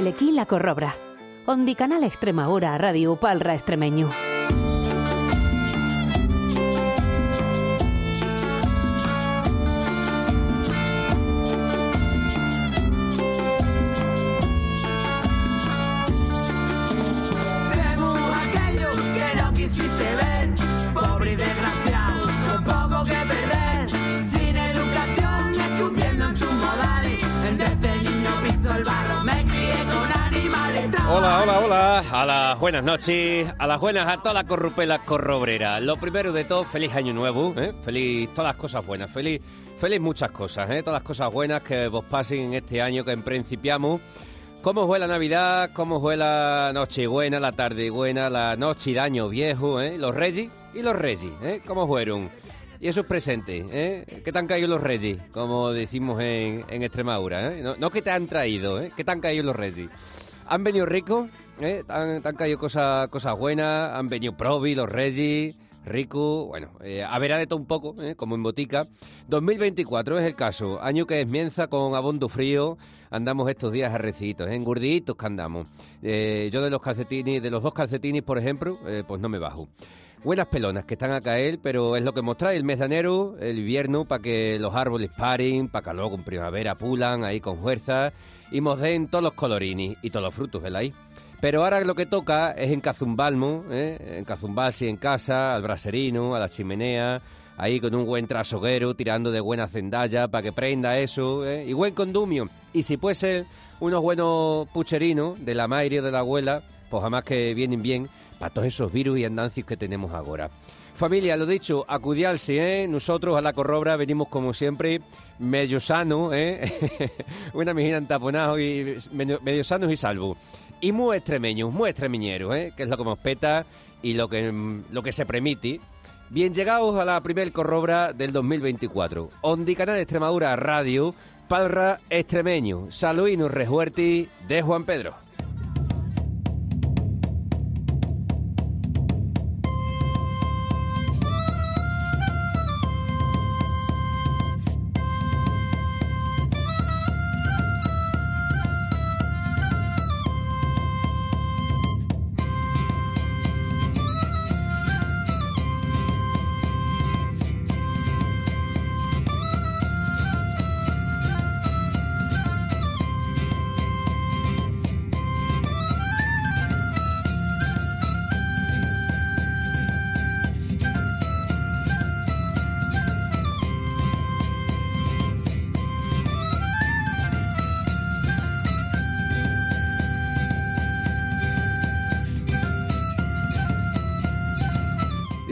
Belequí la Corrobra. Ondi Canal Extremadura Radio Palra Extremeño. Buenas noches, a las buenas a toda la corrupela corrobrera. Lo primero de todo, feliz año nuevo, ¿eh? feliz todas las cosas buenas, feliz, feliz muchas cosas, ¿eh? todas las cosas buenas que vos pasen en este año que en principiamos. ¿Cómo fue la Navidad? ¿Cómo fue la noche buena, la tarde buena, la noche de año viejo? ¿eh? Los Reyes y los Reyes, ¿eh? ¿cómo fueron? Y esos presentes, ¿eh? ¿Qué te han caído los Reyes? Como decimos en, en Extremadura, ¿eh? No, no que te han traído, ¿eh? ¿Qué te han caído los Reyes? han venido ricos, ¿eh? han, han, caído cosas, buenas, han venido Provi, los Regis, Rico, bueno, eh, a ver de todo un poco, ¿eh? como en botica. 2024 es el caso, año que esmienza con abondo frío, andamos estos días arrecitos, ¿eh? engurditos que andamos. Eh, yo de los calcetines, de los dos calcetines, por ejemplo, eh, pues no me bajo. Buenas pelonas que están a caer, pero es lo que mostráis el mes de enero, el invierno, para que los árboles paren, para que luego en primavera pulan ahí con fuerza y nos den todos los colorini y todos los frutos, ¿verdad? Pero ahora lo que toca es en Cazumbalmo, ¿eh? en Cazumbalsi en casa, al braserino, a la chimenea, ahí con un buen trasoguero, tirando de buena cendalla para que prenda eso, ¿eh? y buen condumio. Y si puede ser unos buenos pucherinos de la madre o de la abuela, pues jamás que vienen bien para todos esos virus y andancios que tenemos ahora. Familia, lo dicho, acudiarse, ¿eh? Nosotros a la corrobra venimos como siempre medio sano, ¿eh? Una mijina entaponado y medio, medio sanos y salvo. Y muy extremeños, muy extremeñeros, ¿eh? Que es lo que nos peta y lo que, lo que se permite. Bien, llegados a la primer corrobra del 2024. Ondi Canal Extremadura Radio, Palra Extremeño, Saluino Rejuerti de Juan Pedro.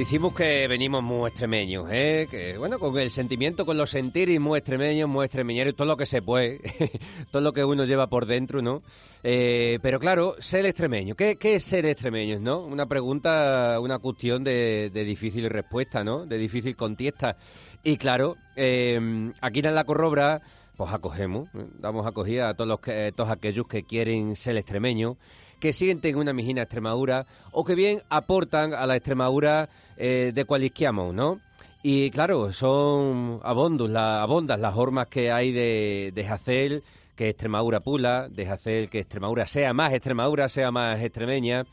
Decimos que venimos muy extremeños, ¿eh? Que, bueno, con el sentimiento, con los sentires muy extremeños, muy extremeñeros, todo lo que se puede, todo lo que uno lleva por dentro, ¿no? Eh, pero claro, ser extremeño, ¿qué, ¿qué, es ser extremeño, no? Una pregunta, una cuestión de, de difícil respuesta, ¿no? De difícil contesta. Y claro, eh, aquí en la Corrobra, pues acogemos, damos acogida a todos, los que, todos aquellos que quieren ser extremeños, que sienten una mijina Extremadura o que bien aportan a la Extremadura eh, de cualisquiamo, ¿no? Y claro, son abondos, la, abondas las formas que hay de, de hacer que Extremadura pula, de hacer que Extremadura sea más Extremadura, sea más extremeña.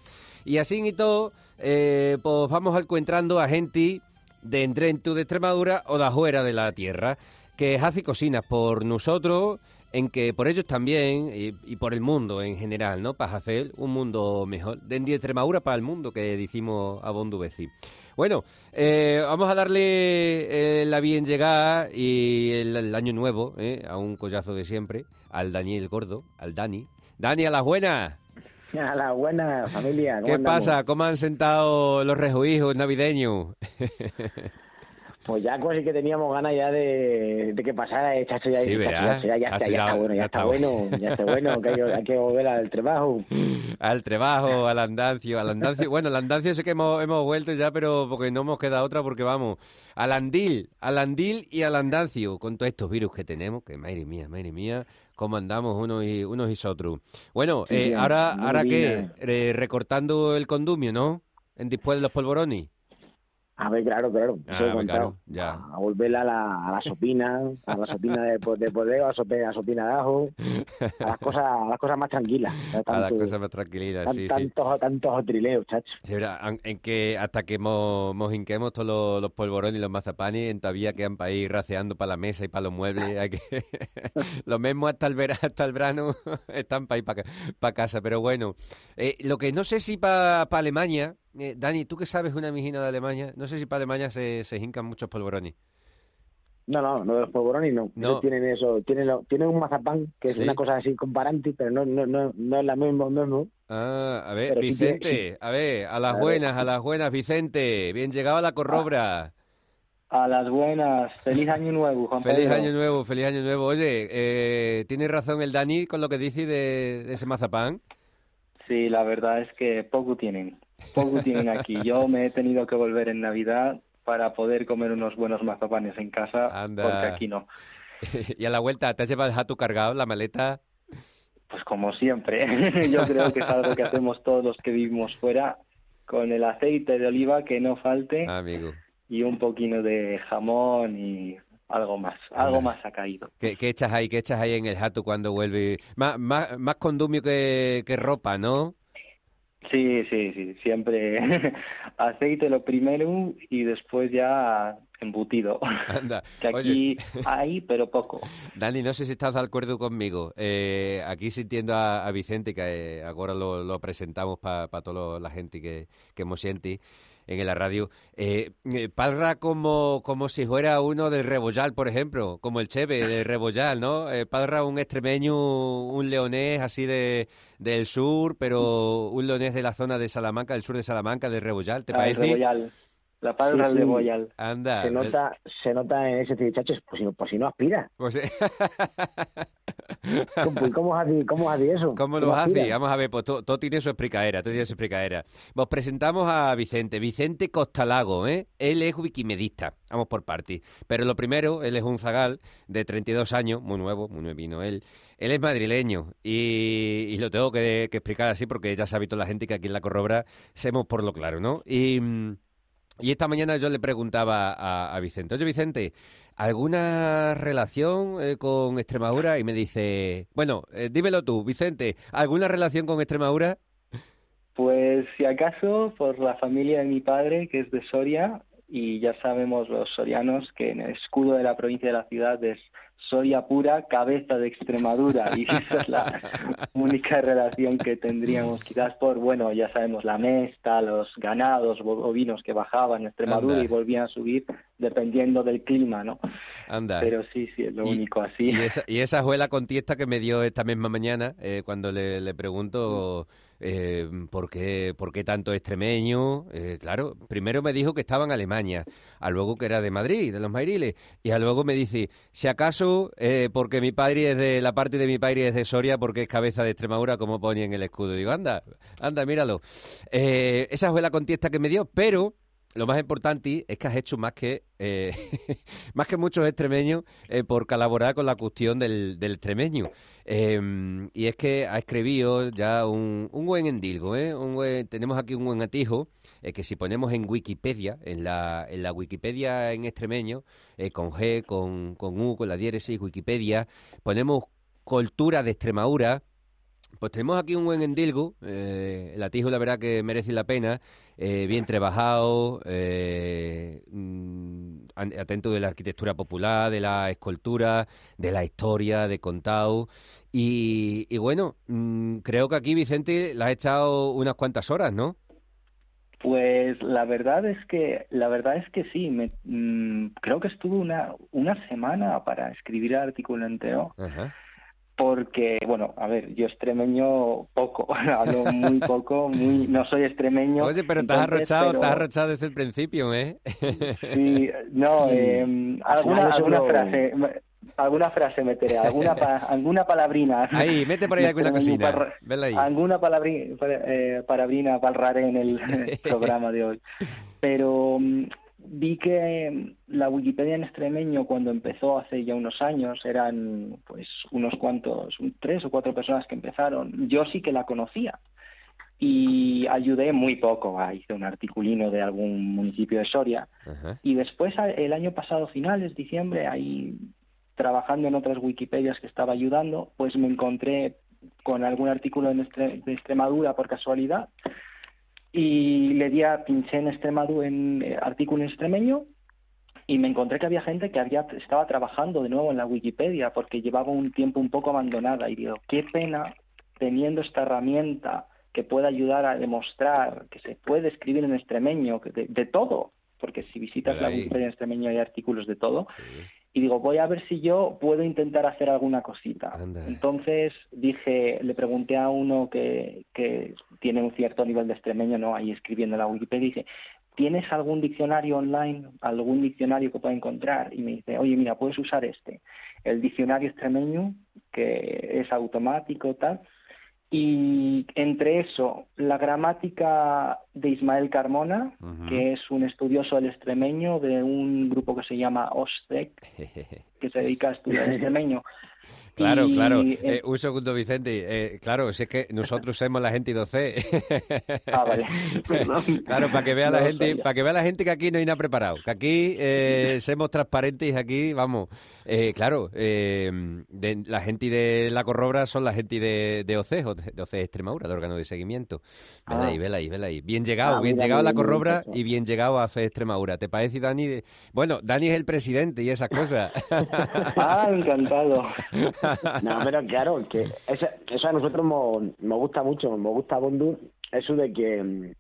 Y así y todo, eh, pues vamos encontrando a gente de dentro de Extremadura o de afuera de la tierra, que hace cocinas por nosotros, en que por ellos también y, por el mundo en general, ¿no? Para hacer un mundo mejor. De Extremadura para el mundo, que decimos a. Bueno, eh, vamos a darle eh, la bien llegada y el, el año nuevo eh, a un collazo de siempre, al Daniel Gordo, al Dani. Dani, a las buenas. A la buena familia. ¿Qué andamos? pasa? ¿Cómo han sentado los rejuijos navideños? Pues ya casi que teníamos ganas ya de, de que pasara el chacho ya, sí, ya, ya, ya, está, ya, está bueno, ya, está bueno, ya está bueno, que hay, hay, que volver al trabajo. Al trabajo, al andancio, al andancio, bueno, al andancio sé que hemos, hemos vuelto ya, pero porque no hemos quedado otra, porque vamos, al andil, al andil y al andancio, con todos estos virus que tenemos, que madre mía, madre mía, cómo andamos unos y, unos y otros. Bueno, sí, eh, ahora, ahora qué, eh, recortando el condumio, ¿no? En después de los polvorones. A ver, claro, claro. Ah, a ver, contado. claro, ya. A volverla a la, a la sopina, a la sopina de, de podeo, a, sope- a sopina de ajo, a las cosas, a las cosas más tranquilas. A las cosas más tranquilitas, tan- sí, sí. tantos, tantos trileos, chacho. Sí, en que hasta que mos, mos hinquemos todos los, los polvorones y los mazapanes, en todavía quedan para ir raceando para la mesa y para los muebles. Hay que... lo mismo hasta el, vera- hasta el verano están para ir para casa. Pero bueno, eh, lo que no sé si para Alemania, eh, Dani, tú que sabes una mijina de Alemania, no sé si para Alemania se, se hincan muchos polvorones. No, no, no de los polvorones no. No. Tienen eso, tienen, lo- tienen un mazapán que es Sí. una cosa así comparante, pero no, no, no, no es la misma, no. Ah, a ver, Pero sí tiene- Vicente, a ver, a las buenas, a las buenas, Vicente. Bien llegado a la corrobra. A las buenas, feliz año nuevo, Juan Feliz Pedro. año nuevo, feliz año nuevo. Oye, eh, ¿tiene razón el Dani con lo que dice de, de ese mazapán? Sí, la verdad es que poco tienen, poco tienen aquí. Yo me he tenido que volver en Navidad para poder comer unos buenos mazapanes en casa, Anda. porque aquí no. y a la vuelta, ¿te has llevado el jato cargado, la maleta? Pues como siempre, yo creo que es algo que hacemos todos los que vivimos fuera, con el aceite de oliva que no falte Ah, amigo. y un poquito de jamón y algo más, algo más ha caído. ¿Qué, qué echas ahí? ¿Qué echas ahí en el jato cuando vuelve? Más, más, más condumio que, que ropa, ¿no? Sí, sí, sí, siempre aceite lo primero y después ya embutido. Anda. Que Oye, aquí hay, pero poco. Dani, no sé si estás de acuerdo conmigo. Eh, aquí sintiendo a, a Vicente, que eh, ahora lo, lo presentamos para toda la gente que, que hemos siente en la radio. Eh, eh, Palra como, como si fuera uno del Rebollal, por ejemplo, como el Cheve del Rebollal, ¿no? Eh, Palra un extremeño, un leonés así de del sur, pero un leonés de la zona de Salamanca, del sur de Salamanca, del Rebollal, ¿te Ah, el parece? Rebollal. La palabra Sí, sí. Rebollal. Anda. Se nota, se nota en ese chacho, pues si no, pues si no aspira. pues, eh, ¿Cómo, ¿Cómo hace, cómo hace eso? ¿Cómo ¿Cómo lo hace? aspira? Vamos a ver, pues todo, todo tiene su explicaera, todo tiene su explicaera. Vos presentamos a Vicente, Vicente Costalago, ¿eh? Él es wikimedista, vamos por partes. Pero lo primero, él es un zagal de 32 años, muy nuevo, muy nuevino él. Él es madrileño y, y lo tengo que, que explicar así porque ya sabe toda la gente que aquí en La Corrobra semos por lo claro, ¿no? Y, mm, y esta mañana yo le preguntaba a, Vicente, oye Vicente, ¿alguna relación eh, con Extremadura? Y me dice, bueno, eh, dímelo tú, Vicente, ¿alguna relación con Extremadura? Pues si acaso por la familia de mi padre, que es de Soria, y ya sabemos los sorianos que en el escudo de la provincia de la ciudad es Soria pura, cabeza de Extremadura, y esa es la única relación que tendríamos, quizás por, bueno, ya sabemos, la mesta, los ganados bo- bovinos que bajaban a Extremadura Anda. y volvían a subir dependiendo del clima, ¿no? Anda. Pero sí, sí, es lo Y- único así. Y esa, y esa fue la contesta que me dio esta misma mañana eh, cuando le, le pregunto eh, por, qué, por qué tanto extremeño. Eh, claro, primero me dijo que estaba en Alemania, a luego que era de Madrid, de los Mairiles, y a luego me dice, si acaso, eh, porque mi padre es de, la parte de mi padre es de Soria, porque es cabeza de Extremadura, como ponía en el escudo. Digo, anda, anda, míralo. Eh, esa fue la contesta que me dio, pero lo más importante es que has hecho más que eh, más que muchos extremeños eh, por colaborar con la cuestión del, del extremeño. Eh, y es que ha escribido ya un, un buen endilgo, ¿eh? Un buen- tenemos aquí un buen atijo eh, que si ponemos en Wikipedia, en la, en la Wikipedia en extremeño, eh, con G, con, con U, con la diéresis, Wikipedia, ponemos cultura de Extremadura, pues tenemos aquí un buen endilgo, eh, el atijo la verdad que merece la pena, eh, bien trabajado, eh, mm, atento de la arquitectura popular, de la escultura, de la historia, de contado. Y, y bueno, mm, creo que aquí Vicente le ha echado unas cuantas horas, ¿no? Pues la verdad es que la verdad es que sí, me, mm, creo que estuve una una semana para escribir el artículo entero Ajá. Porque bueno, a ver, yo extremeño poco, hablo muy poco, muy no soy extremeño. Oye, pero te has arrochado, pero- te has arrochado desde el principio, ¿eh? Sí, no, eh, Al alguna alguna frase alguna frase meteré, alguna pa- alguna palabrina. Ahí, mete por ahí alguna Vela ahí. Alguna palabri- pa- eh, palabrina palraré en el programa de hoy. Pero mm, vi que mm, la Wikipedia en extremeño cuando empezó hace ya unos años eran pues unos cuantos, tres o cuatro personas que empezaron. Yo sí que la conocía. y ayudé muy poco. Ah, hice un articulino de algún municipio de Soria. Y después, el año pasado, finales, diciembre, ahí trabajando en otras Wikipedias que estaba ayudando, pues me encontré con algún artículo de Extremadura por casualidad y le di a pinché en Extremadura en eh, artículo en extremeño y me encontré que había gente que había estaba trabajando de nuevo en la Wikipedia porque llevaba un tiempo un poco abandonada y digo, qué pena teniendo esta herramienta que pueda ayudar a demostrar que se puede escribir en extremeño, de, de todo, porque si visitas la Wikipedia en extremeño hay artículos de todo, y digo, voy a ver si yo puedo intentar hacer alguna cosita. Entonces dije, le pregunté a uno que, que tiene un cierto nivel de extremeño, ¿no? Ahí escribiendo en la Wikipedia, dice, ¿tienes algún diccionario online, algún diccionario que pueda encontrar? Y me dice, oye, mira, puedes usar este, el diccionario extremeño, que es automático, tal, y entre eso, la gramática de Ismael Carmona, que es un estudioso del extremeño de un grupo que se llama OSTEC, que se dedica a estudiar el extremeño. Claro, claro. Eh, un segundo, Vicente. Eh, claro, si es que nosotros somos la gente 12. ah, vale. claro, para que vea la gente, para que vea la gente que aquí no hay nada preparado, que aquí eh, somos transparentes, aquí vamos. Eh, claro, de, la gente de la Corrobra son la gente de, de OCE, de OCE Extremadura, de órgano de seguimiento. Vela ahí, ah. vela ahí, vela ahí. Bien llegado, ah, bien llegado a la Corrobra y bien llegado a OCE Extremadura. ¿Te parece, Dani? Bueno, Dani es el presidente y esas cosas. ah, encantado. No, pero claro, que eso, eso a nosotros nos, gusta mucho, nos gusta Bondu, eso de que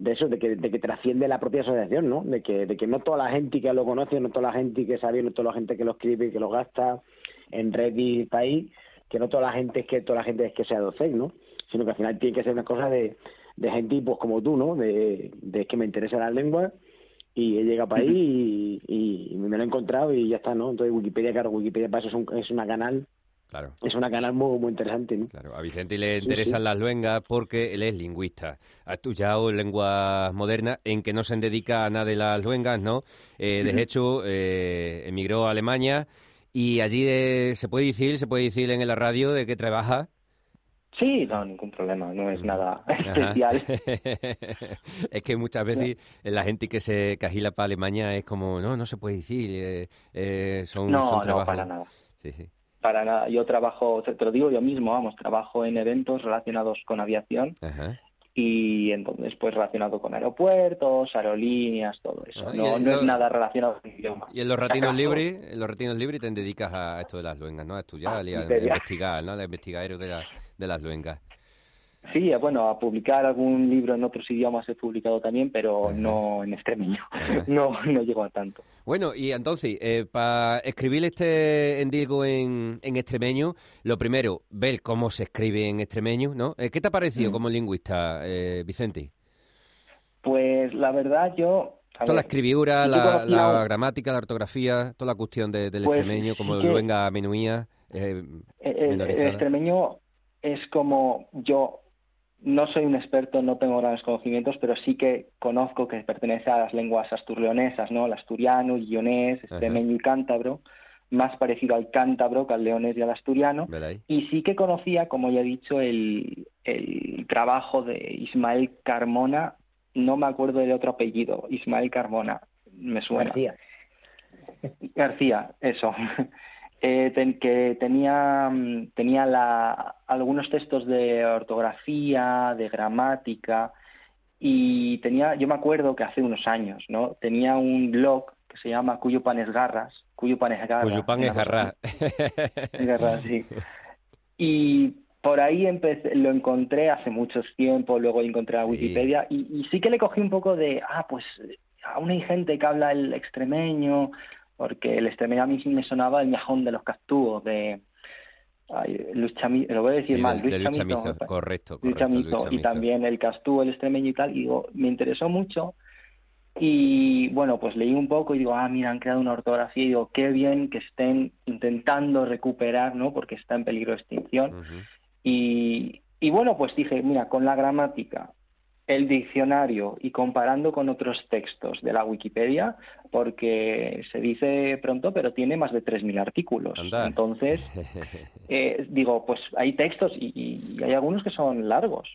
de eso, de que, de que trasciende la propia asociación, ¿no? De que, de que no toda la gente que lo conoce, no toda la gente que sabe, no toda la gente que lo escribe y que lo gasta en red y país, que no toda la gente es que toda la gente es que sea docente, ¿no? Sino que al final tiene que ser una cosa de, de gente pues como tú, ¿no? De, de que me interesa la lengua y he llegado para ahí y, me lo he encontrado y ya está, ¿no? Entonces Wikipedia, claro, Wikipedia para eso es, un, es una canal Claro. Es una canal muy, muy interesante. ¿no? Claro, a Vicente le interesan las luengas porque él es lingüista. Ha estudiado lenguas modernas en que no se dedica a nada de las luengas, ¿no? Eh, de hecho, eh, emigró a Alemania y allí se puede decir, se puede decir en la radio de que trabaja. Sí, no, ningún problema, no es nada especial. es que muchas veces la gente que se cajila para Alemania es como, no, no se puede decir, eh, eh son, no, son no, para nada. Sí, sí para nada. Yo trabajo, te lo digo yo mismo, vamos, trabajo en eventos relacionados con aviación y entonces pues relacionado con aeropuertos, aerolíneas, todo eso. Ah, no, no es nada relacionado con idioma. Y en los ratinos libres, en los ratinos libres te dedicas a esto de las luengas, ¿no? A estudiar, ah, a, investigar, ¿no? A investigar de, la, de las luengas. Sí, bueno, a publicar algún libro en otros idiomas he publicado también, pero no en extremeño. no, no llego a tanto. Bueno, y entonces, eh, para escribir este endigo en, en extremeño, lo primero, ver cómo se escribe en extremeño, ¿no? Eh, ¿Qué te ha parecido mm. como lingüista, eh, Vicente? Pues la verdad, yo Toda la escribidura, la, gramática, la ortografía, toda la cuestión del pues extremeño, como lo venga menuía. Eh, el, extremeño es como yo no soy un experto, no tengo grandes conocimientos, pero sí que conozco que pertenece a las lenguas asturleonesas, ¿no? El asturiano, el guionés, extremeño y cántabro, más parecido al cántabro que al leonés y al asturiano. Y sí que conocía, como ya he dicho, el, el trabajo de Ismael Carmona, no me acuerdo del otro apellido, Ismael Carmona, me suena. García. García, eso. Eh, que tenía, mm, tenía la, algunos textos de ortografía, de gramática, y tenía, yo me acuerdo que hace unos años, ¿no? Tenía un blog que se llama Cuyo pan es garras, Cuyo pan es garras. Cuyo pan es garras. garras, sí. Y por ahí empecé, lo encontré hace mucho tiempo, luego encontré a Wikipedia y, y, sí que le cogí un poco de, ah, pues aún hay gente que habla el extremeño, porque el extremeño a mí me sonaba el miajón de los castúos, de ay, Luis lo voy a decir mal, Luis, Chamito, correcto, correcto y también el castúo, el extremeño y tal, y digo, me interesó mucho y bueno, pues leí un poco y digo, ah, mira, han creado una ortografía y digo, qué bien que estén intentando recuperar, ¿no? Porque está en peligro de extinción. y, y bueno, pues dije, mira, con la gramática, el diccionario y comparando con otros textos de la Wikipedia, porque se dice pronto, pero tiene más de 3.000 artículos. Entonces, eh, digo, pues hay textos y, hay algunos que son largos.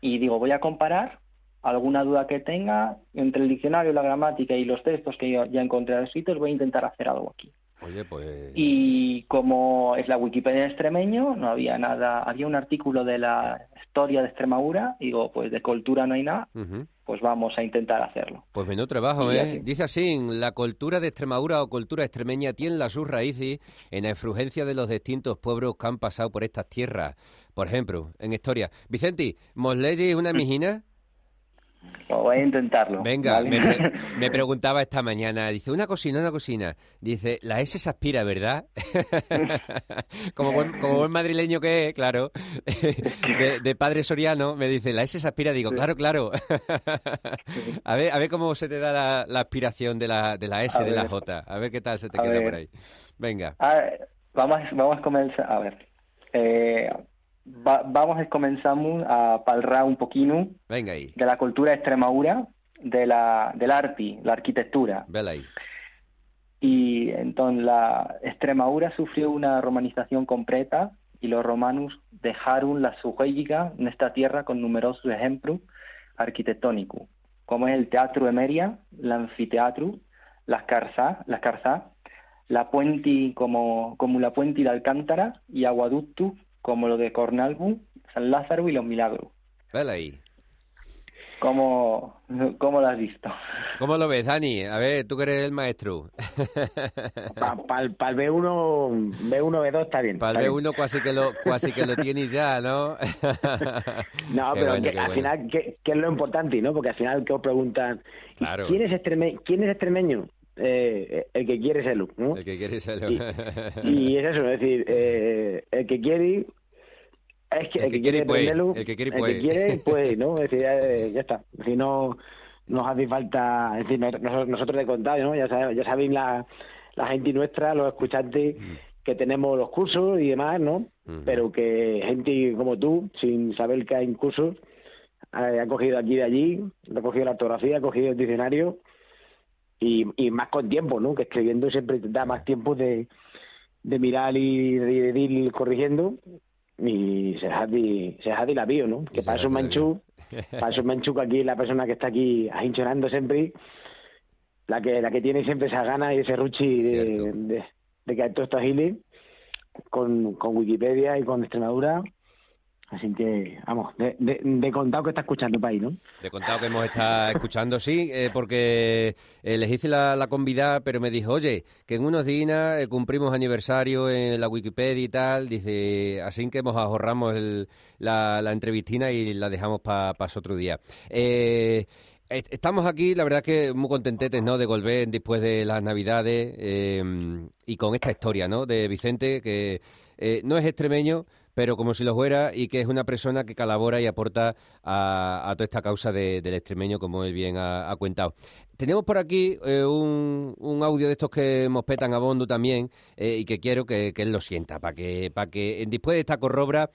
y digo, voy a comparar alguna duda que tenga entre el diccionario, la gramática y los textos que yo ya encontré escritos, voy a intentar hacer algo aquí. Oye, pues... Y como es la Wikipedia de extremeño, no había nada, había un artículo de la historia de Extremadura, digo, pues de cultura no hay nada, pues vamos a intentar hacerlo. Pues menudo trabajo, ¿eh? Dice así, la cultura de Extremadura o cultura extremeña tiene sus raíces en la influencia de los distintos pueblos que han pasado por estas tierras. Por ejemplo, en historia. Vicente, ¿mos leyes una mijina? Voy a intentarlo. Venga, me, preguntaba esta mañana, dice, una cocina, una cocina. Dice, la S se aspira, ¿verdad? como, buen, como buen madrileño que es, claro, de, padre soriano, me dice, la S se aspira. Digo, claro, claro. a, ver, a ver cómo se te da la, aspiración de la, de la S, de la J. A ver qué tal se te queda por ahí. Venga. vamos, vamos a comenzar, a ver. Eh, vamos a comenzar a palrar un poquito Venga ahí. de la cultura de Extremadura, de la, del arte, la arquitectura. Vela ahí. Y entonces la Extremadura sufrió una romanización completa y los romanos dejaron la su en esta tierra con numerosos ejemplos arquitectónicos, como es el Teatro de Meria, el Anfiteatro, las Carzas, las la Puente como, como la Puente de Alcántara y Aguaducto como lo de Cornalbu, San Lázaro y los Milagros. Vale ahí. ¿Cómo, ¿Cómo, lo has visto? ¿Cómo lo ves, Dani? A ver, tú que eres el maestro. Para el B1, B1, B2 está bien. Para el B1 casi que lo, casi que lo tienes ya, ¿no? no, pero al final, ¿qué, es lo importante? ¿no? Porque al final que os preguntan, ¿quién, es ¿quién es extremeño? Eh, el que quiere serlo, ¿no? El que quiere serlo. Y, es eso, es decir, eh, el que quiere es que el, que, quiere aprenderlo, el que quiere puede. El que quiere puede, ¿no? Es decir, ya, está. Si no nos hace falta, es decir, nosotros, de contado, ¿no? Ya, ya sabéis la, la gente nuestra, los escuchantes, mm. que tenemos los cursos y demás, ¿no? Pero que gente como tú, sin saber que hay cursos, ha cogido aquí de allí, ha cogido la ortografía, ha cogido el diccionario y, y más con tiempo, ¿no? Que escribiendo siempre da más tiempo de, de mirar y de, ir corrigiendo y se ha se la vio, ¿no? Que para eso manchu, para eso manchu que aquí la persona que está aquí ahinchonando siempre, la que la que tiene siempre esa gana y ese ruchi de, de, de, que todo esto agile con, con Wikipedia y con Extremadura Así que, vamos, de, de, contado que está escuchando país, ¿no? De contado que hemos estado escuchando, sí, eh, porque eh, les hice la, la convidada, pero me dijo, oye, que en unos días eh, cumplimos aniversario en la Wikipedia y tal, dice, así que hemos ahorramos el, la, entrevistina y la dejamos para otro día. Estamos aquí, la verdad que muy contentetes, ¿no? De volver después de las Navidades y con esta historia, ¿no? De Vicente, que no es extremeño, pero como si lo fuera y que es una persona que colabora y aporta a, toda esta causa del extremeño, como él bien ha, contado. Tenemos por aquí eh, un, audio de estos que nos petan a Bondo también eh, y que quiero que, él lo sienta, para que, para que después de esta corrobra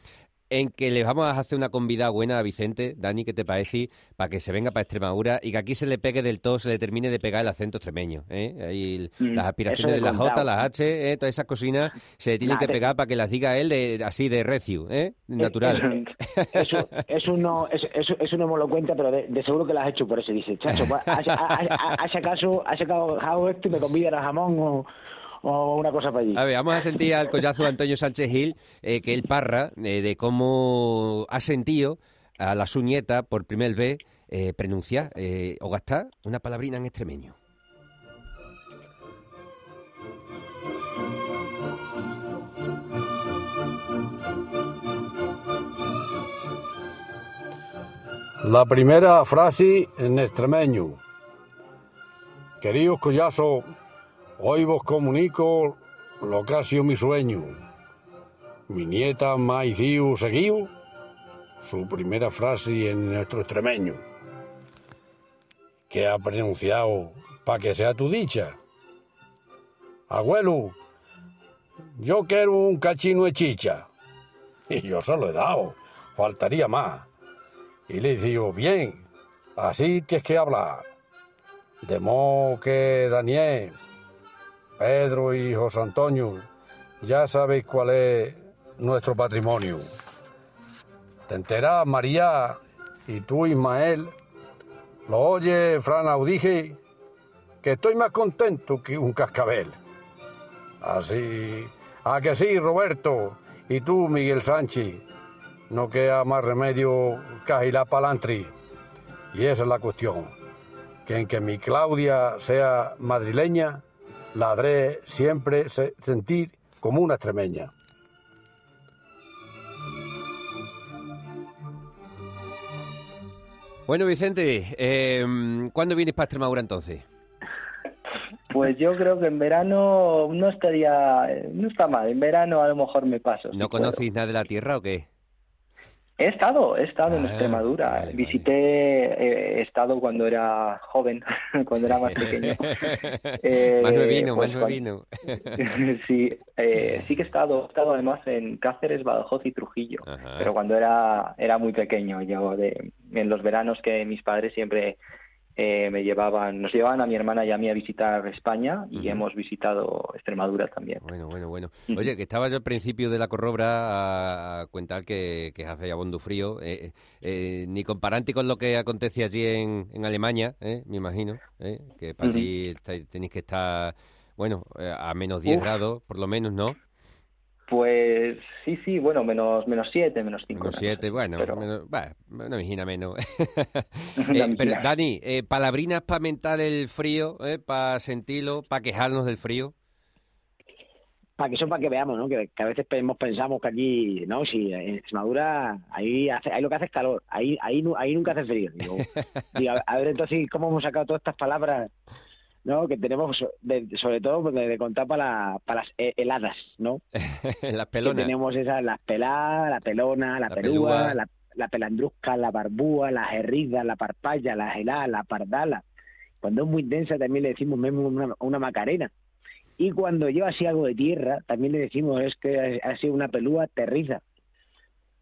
en que le vamos a hacer una convida buena a Vicente, Dani, ¿qué te parece? Para que se venga para Extremadura y que aquí se le pegue del todo, se le termine de pegar el acento extremeño. ¿eh? Ahí mm, las aspiraciones de las J, las H, ¿eh? todas esas cocinas se le tienen que pegar para que las diga él de, así de recio, ¿eh? natural. Eso, eso, no, eso, eso, no me lo cuenta, pero de, seguro que lo has hecho por eso. Dice, chacho, pues, ¿has acaso, has sacado esto y me convidan a jamón o o una cosa para allí. A ver, vamos a sentir al collazo de Antonio Sánchez Gil, eh, que él parra eh, de cómo ha sentido a la su nieta por primer vez eh, pronunciar o gastar una palabrina en extremeño. La primera frase en extremeño. Queridos collazos Hoy vos comunico lo que ha sido mi sueño. Mi nieta ha seguido su primera frase en nuestro extremeño, que ha pronunciado para que sea tu dicha. Abuelo, yo quiero un cachino de chicha. Y yo se lo he dado, faltaría más. Y le digo, bien, así tienes que hablar. De modo que, Daniel, Pedro y José Antonio, ya sabéis cuál es nuestro patrimonio. Te enterás, María, y tú, Ismael, lo oye, Fran Audije, que estoy más contento que un cascabel. Así, a que sí, Roberto, y tú, Miguel Sánchez, no queda más remedio que la palantri. Y esa es la cuestión, que en que mi Claudia sea madrileña, la haré siempre sentir como una extremeña. Bueno, Vicente, eh, ¿cuándo vienes para Extremadura entonces? Pues yo creo que en verano no estaría, no está mal. En verano a lo mejor me paso. ¿No conocéis nada de la tierra o qué? He estado, he estado en ah, Extremadura. Visité, eh, he estado cuando era joven, cuando era más pequeño. eh, más vino, pues más vino. sí, eh, sí que he estado, he estado además en Cáceres, Badajoz y Trujillo, pero cuando era, era muy pequeño. Yo de, en los veranos que mis padres siempre eh, me llevaban, nos llevaban a mi hermana y a mí a visitar España y hemos visitado Extremadura también. Bueno, bueno, bueno. Oye, que estaba yo al principio de la corrobra a, contar que, que hace abondo frío, eh, eh, ni comparante con lo que acontece allí en, en Alemania, me imagino, que para allí tenéis que estar, bueno, a menos 10 grados, por lo menos, ¿no? Pues sí, sí, bueno, menos menos siete, menos cinco. Menos siete, bueno, menos, bueno, una menos. eh, pero Dani, eh, palabrinas para mentar el frío, eh, para sentirlo, para quejarnos del frío. Para que eso, para que veamos, ¿no? Que, a veces pensamos que aquí, no, si en Extremadura ahí hace, ahí lo que hace es calor, ahí ahí ahí nunca hace frío. Digo, a ver entonces cómo hemos sacado todas estas palabras ¿no? Que tenemos, sobre todo de, contar para, para las heladas, ¿no? las pelonas. Que tenemos esas, las peladas, la pelona, la, pelúa, la, la, pelandrusca, la barbúa, las herridas, la parpalla, la gelada, la pardala. Cuando es muy densa también le decimos una, una macarena. Y cuando lleva así algo de tierra, también le decimos es que ha sido una pelúa terriza.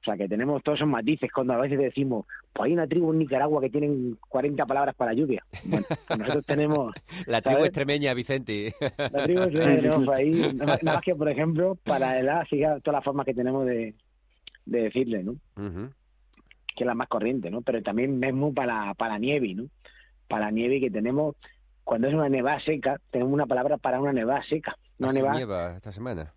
O sea, que tenemos todos esos matices cuando a veces decimos, pues hay una tribu en Nicaragua que tienen 40 palabras para lluvia. Bueno, nosotros tenemos... La tribu extremeña, Vicente. La tribu extremeña tenemos ahí. Nada más que, por ejemplo, para edad, siga todas las formas que tenemos de, decirle, ¿no? Que es la más corriente, ¿no? Pero también mismo para, para nieve, ¿no? Para nieve que tenemos, cuando es una nevada seca, tenemos una palabra para una nevada seca. Una nevada... nieva esta semana?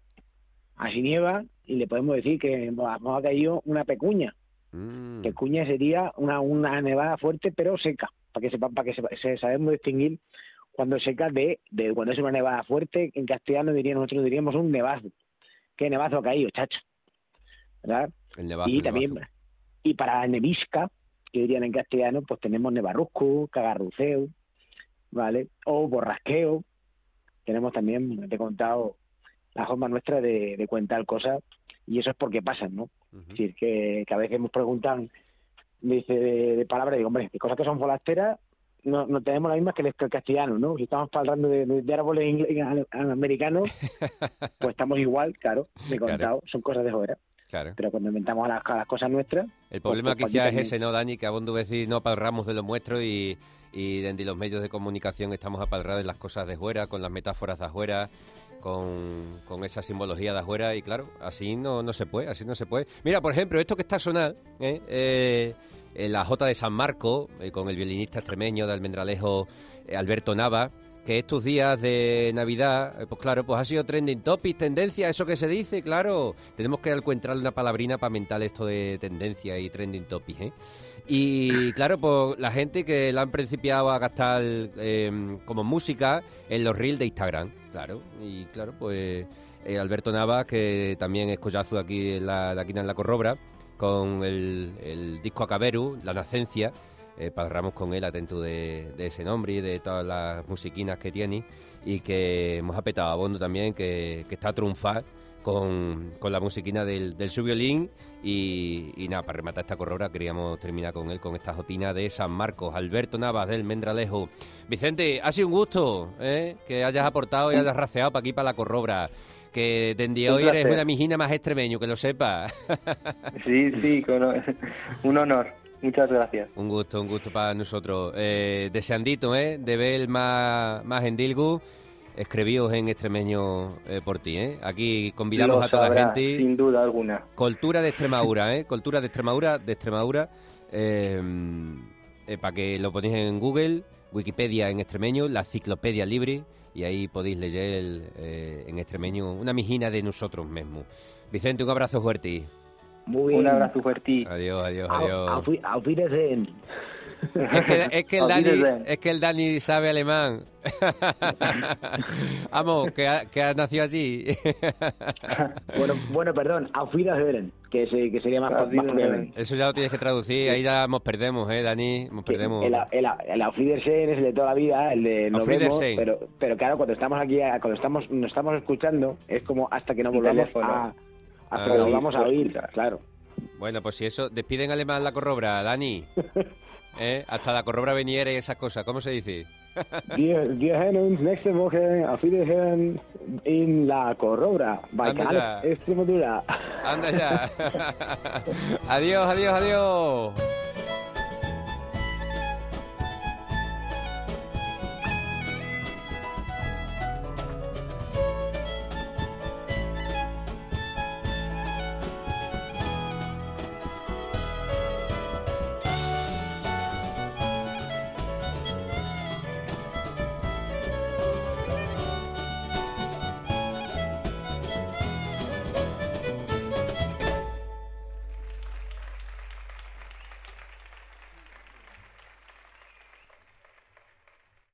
Así nieva y le podemos decir que nos ha caído una pecuña. Mm. Pecuña sería una, una nevada fuerte pero seca, para que sepan, para que se, sabemos distinguir cuando seca de, de cuando es una nevada fuerte, en castellano diríamos, nosotros diríamos un nevazo. ¿Qué nevazo ha caído, chacho? ¿Verdad? El nevazo, y también, y para nevisca, que dirían en castellano, pues tenemos nevarrusco, cagarruceo, ¿vale? O borrasqueo. Tenemos también, te he contado, la forma nuestra de, de contar cosas y eso es porque pasan, ¿no? Es decir, que, a veces nos preguntan dice de, palabras, digo, hombre, de cosas que son folasteras no, no tenemos las mismas que el, castellano, ¿no? Si estamos hablando de, árboles americanos, pues estamos igual, claro, de contado, son cosas de fuera. Claro. Pero cuando inventamos las, cosas nuestras... El problema pues, quizás es ese, ¿no, Dani? Que a vos decís, no apalramos de lo nuestro y, y desde los medios de comunicación estamos apalrados de las cosas de fuera, con las metáforas de afuera, con, esa simbología de afuera y claro, así no, no se puede, así no se puede. Mira, por ejemplo, esto que está sonando, ¿eh? Eh, la Jota de San Marco, eh, con el violinista extremeño de Almendralejo Alberto Nava, que estos días de Navidad, pues claro, pues ha sido trending topic, tendencia, eso que se dice, claro, tenemos que encontrar una palabrina para mental esto de tendencia y trending topic, ¿eh? Y claro, pues la gente que la han principiado a gastar como música en los reels de Instagram, claro, y claro, pues eh, Alberto Nava, que también es collazo aquí en la, de aquí en la Corrobra, con el, disco Acaberu, La Nacencia, eh, parramos con él atento de, ese nombre y de todas las musiquinas que tiene y que hemos apetado a Bondo también, que, está a triunfar con, la musiquina del, del su violín y, nada, para rematar esta corrora queríamos terminar con él, con esta jotina de San Marcos, Alberto Navas del Mendralejo. Vicente, ha sido un gusto ¿eh? que hayas aportado y hayas raceado para aquí, para la corrobra que de hoy eres una mijina más extremeño, que lo sepa. Sí, sí, un honor. Muchas gracias. Un gusto, un gusto para nosotros. Eh, deseandito, ¿eh? De ver más, más en Dilgu, escribíos en extremeño eh, por ti, ¿eh? Aquí convidamos a toda la gente. Sin duda alguna. Cultura de Extremadura, ¿eh? Cultura de Extremadura, de Extremadura. eh, eh, para que lo ponéis en Google, Wikipedia en extremeño, la Ciclopedia Libre, y ahí podéis leer eh, en extremeño una mijina de nosotros mismos. Vicente, un abrazo fuerte. Muy bien. Un abrazo fuerte. Adiós, adiós, adiós. auf Wi- auf Wiedersehen. Es que, es, que el Dani, Wiedersehen. es que el Dani sabe alemán. Vamos, que ha, que ha nacido allí. Bueno, bueno, perdón, auf Wiederhören, que, se, que sería más, propiamente. Eso ya lo tienes que traducir, ahí ya nos perdemos, ¿eh, Dani? Nos perdemos. El, el, el auf Wiedersehen es el de toda la vida, el de nos vemos, Wiedersehen. pero, pero claro, cuando estamos aquí, cuando estamos, nos estamos escuchando, es como hasta que no volvamos a, hasta Ah. que volvamos a oír, Escuchar. claro. Bueno, pues si eso, despiden alemán la corrobra, Dani. ¿Eh? Hasta la corrobra veniera y esas cosas, ¿cómo se dice? Wir, wir hören uns nächste Woche auf Wiederhören in La Corrobra, bei. Extremadura. Anda ya. adiós, adiós, adiós.